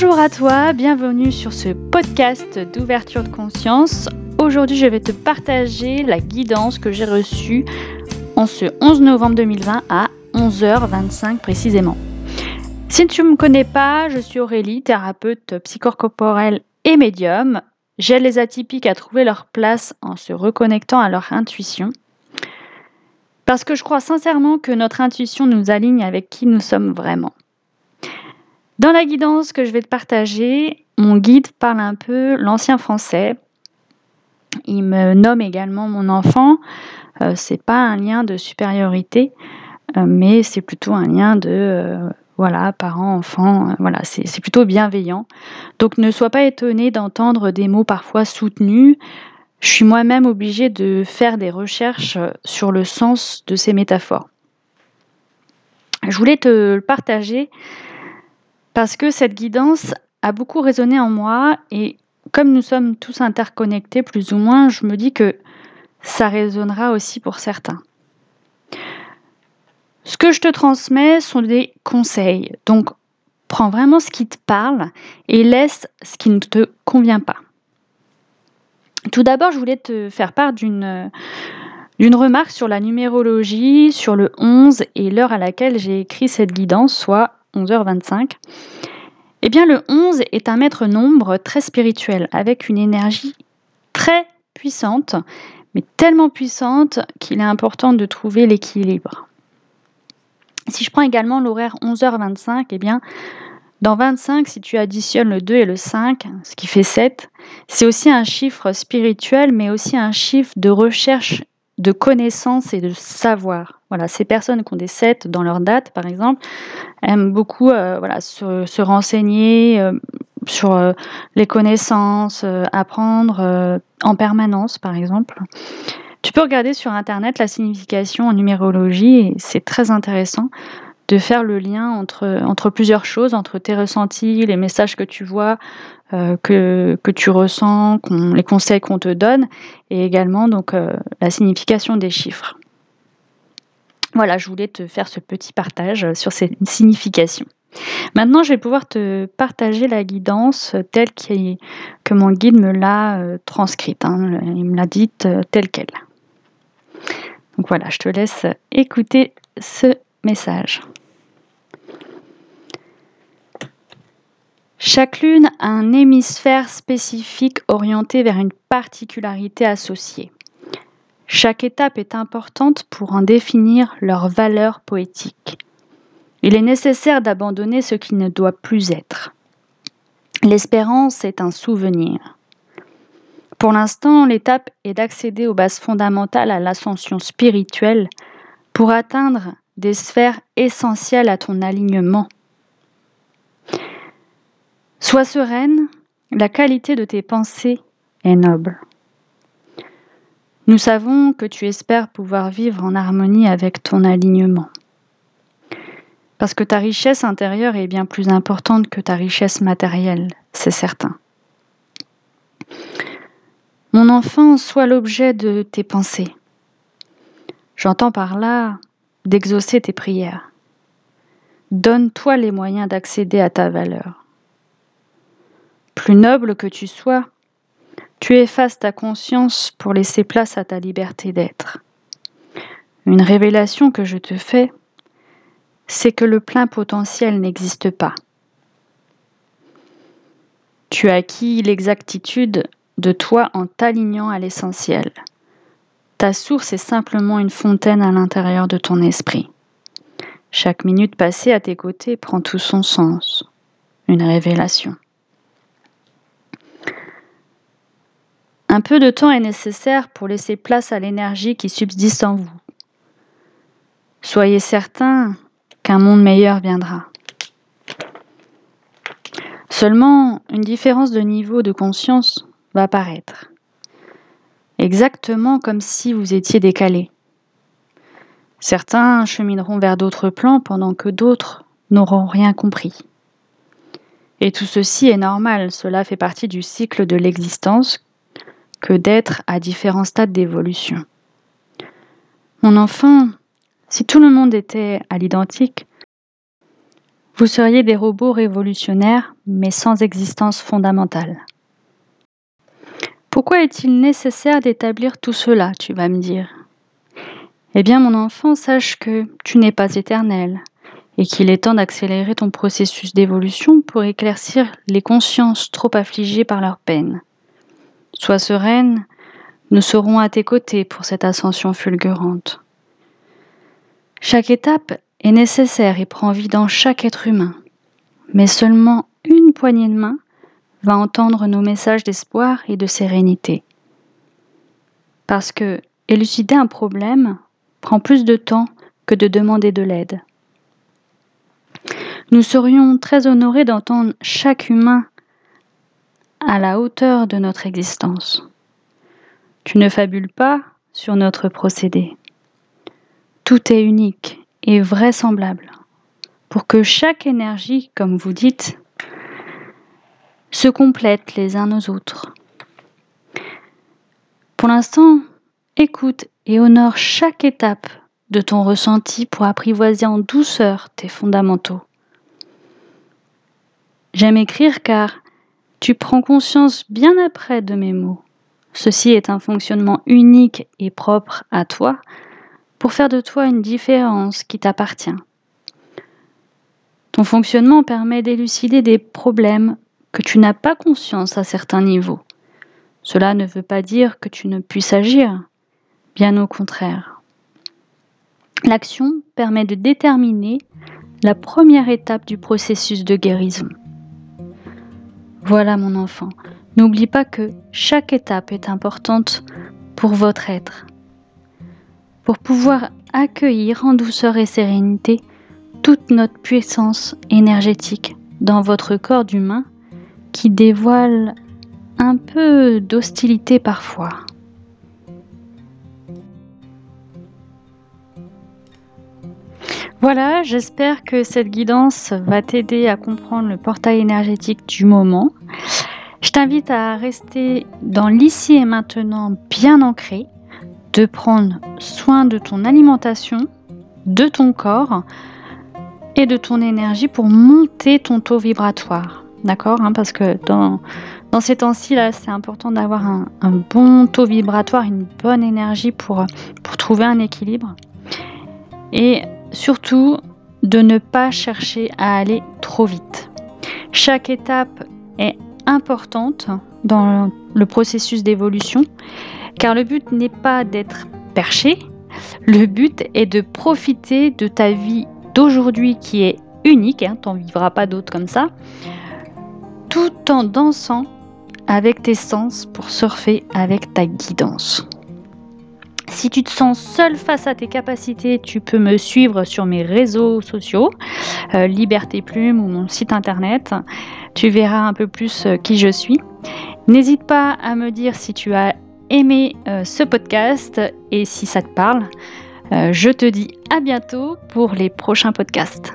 Bonjour à toi, bienvenue sur ce podcast d'ouverture de conscience. Aujourd'hui, je vais te partager la guidance que j'ai reçue en ce 11 novembre 2020 à 11h25 précisément. Si tu ne me connais pas, je suis Aurélie, thérapeute psychocorporelle et médium. J'aide les atypiques à trouver leur place en se reconnectant à leur intuition. Parce que je crois sincèrement que notre intuition nous aligne avec qui nous sommes vraiment. Dans la guidance que je vais te partager, mon guide parle un peu l'ancien français. Il me nomme également mon enfant. Euh, c'est pas un lien de supériorité, euh, mais c'est plutôt un lien de euh, voilà, parents, enfants, voilà, c'est plutôt bienveillant. Donc ne sois pas étonné d'entendre des mots parfois soutenus. Je suis moi-même obligée de faire des recherches sur le sens de ces métaphores. Je voulais te le partager parce que cette guidance a beaucoup résonné en moi et comme nous sommes tous interconnectés plus ou moins, je me dis que ça résonnera aussi pour certains. Ce que je te transmets sont des conseils. Donc, prends vraiment ce qui te parle et laisse ce qui ne te convient pas. Tout d'abord, je voulais te faire part d'une remarque sur la numérologie, sur le 11 et l'heure à laquelle j'ai écrit cette guidance, soit 11h25. Eh bien, le 11 est un maître nombre très spirituel, avec une énergie très puissante, mais tellement puissante qu'il est important de trouver l'équilibre. Si je prends également l'horaire 11h25, eh bien, dans 25, si tu additionnes le 2 et le 5, ce qui fait 7, c'est aussi un chiffre spirituel, mais aussi un chiffre de recherche de connaissances et de savoir. Voilà, ces personnes qui ont des 7 dans leur date, par exemple, aiment beaucoup euh, voilà, se, renseigner euh, sur euh, les connaissances, apprendre en permanence, par exemple. Tu peux regarder sur Internet la signification en numérologie et c'est très intéressant de faire le lien entre, plusieurs choses, entre tes ressentis, les messages que tu vois, euh, que, tu ressens, les conseils qu'on te donne, et également donc euh, la signification des chiffres. Voilà, je voulais te faire ce petit partage sur ces significations. Maintenant, je vais pouvoir te partager la guidance telle que mon guide me l'a euh, transcrite. Hein. il me l'a dite telle qu'elle. Donc voilà, je te laisse écouter ce message. Chaque lune a un hémisphère spécifique orienté vers une particularité associée. Chaque étape est importante pour en définir leur valeur poétique. Il est nécessaire d'abandonner ce qui ne doit plus être. L'espérance est un souvenir. Pour l'instant, l'étape est d'accéder aux bases fondamentales à l'ascension spirituelle pour atteindre des sphères essentielles à ton alignement Sois sereine, la qualité de tes pensées est noble. Nous savons que tu espères pouvoir vivre en harmonie avec ton alignement. Parce que ta richesse intérieure est bien plus importante que ta richesse matérielle, c'est certain. Mon enfant, sois l'objet de tes pensées. J'entends par là d'exaucer tes prières. Donne-toi les moyens d'accéder à ta valeur. Plus noble que tu sois, tu effaces ta conscience pour laisser place à ta liberté d'être. Une révélation que je te fais, c'est que le plein potentiel n'existe pas. Tu acquis l'exactitude de toi en t'alignant à l'essentiel. Ta source est simplement une fontaine à l'intérieur de ton esprit. Chaque minute passée à tes côtés prend tout son sens. Une révélation. Un peu de temps est nécessaire pour laisser place à l'énergie qui subsiste en vous. Soyez certain qu'un monde meilleur viendra. Seulement, une différence de niveau de conscience va apparaître. Exactement comme si vous étiez décalé. Certains chemineront vers d'autres plans pendant que d'autres n'auront rien compris. Et tout ceci est normal, cela fait partie du cycle de l'existence que d'être à différents stades d'évolution. Mon enfant, si tout le monde était à l'identique, Vous seriez des robots révolutionnaires, mais sans existence fondamentale. Pourquoi est-il nécessaire d'établir tout cela, tu vas me dire? Eh bien, mon enfant, sache que tu n'es pas éternel et qu'il est temps d'accélérer ton processus d'évolution pour éclaircir les consciences trop affligées par leur peine. Sois sereine, nous serons à tes côtés pour cette ascension fulgurante. Chaque étape est nécessaire et prend vie dans chaque être humain, mais seulement une poignée de main va entendre nos messages d'espoir et de sérénité. Parce que élucider un problème prend plus de temps que de demander de l'aide. Nous serions très honorés d'entendre chaque humain à la hauteur de notre existence. Tu ne fabules pas sur notre procédé. Tout est unique et vraisemblable pour que chaque énergie, comme vous dites, se complètent les uns aux autres. Pour l'instant, écoute et honore chaque étape de ton ressenti pour apprivoiser en douceur tes fondamentaux. J'aime écrire car tu prends conscience bien après de mes mots. Ceci est un fonctionnement unique et propre à toi pour faire de toi une différence qui t'appartient. Ton fonctionnement permet d'élucider des problèmes que tu n'as pas conscience à certains niveaux. Cela ne veut pas dire que tu ne puisses agir, bien au contraire. L'action permet de déterminer la première étape du processus de guérison. Voilà mon enfant, n'oublie pas que chaque étape est importante pour votre être. Pour pouvoir accueillir en douceur et sérénité toute notre puissance énergétique dans votre corps d'humain qui dévoile un peu d'hostilité parfois. Voilà, j'espère que cette guidance va t'aider à comprendre le portail énergétique du moment. Je t'invite à rester dans l'ici et maintenant bien ancré, de prendre soin de ton alimentation, de ton corps et de ton énergie pour monter ton taux vibratoire. D'accord hein, Parce que dans, dans ces temps-ci, c'est important d'avoir un, bon taux vibratoire, une bonne énergie pour, pour trouver un équilibre. Et surtout, de ne pas chercher à aller trop vite. Chaque étape est importante dans le processus d'évolution, car le but n'est pas d'être perché, le but est de profiter de ta vie d'aujourd'hui qui est unique, hein, tu n'en vivras pas d'autres comme ça, tout en dansant avec tes sens pour surfer avec ta guidance. Si tu te sens seul face à tes capacités, tu peux me suivre sur mes réseaux sociaux, euh, Liberté Plume ou mon site internet. Tu verras un peu plus euh, qui je suis. N'hésite pas à me dire si tu as aimé euh, ce podcast et si ça te parle. je te dis à bientôt pour les prochains podcasts.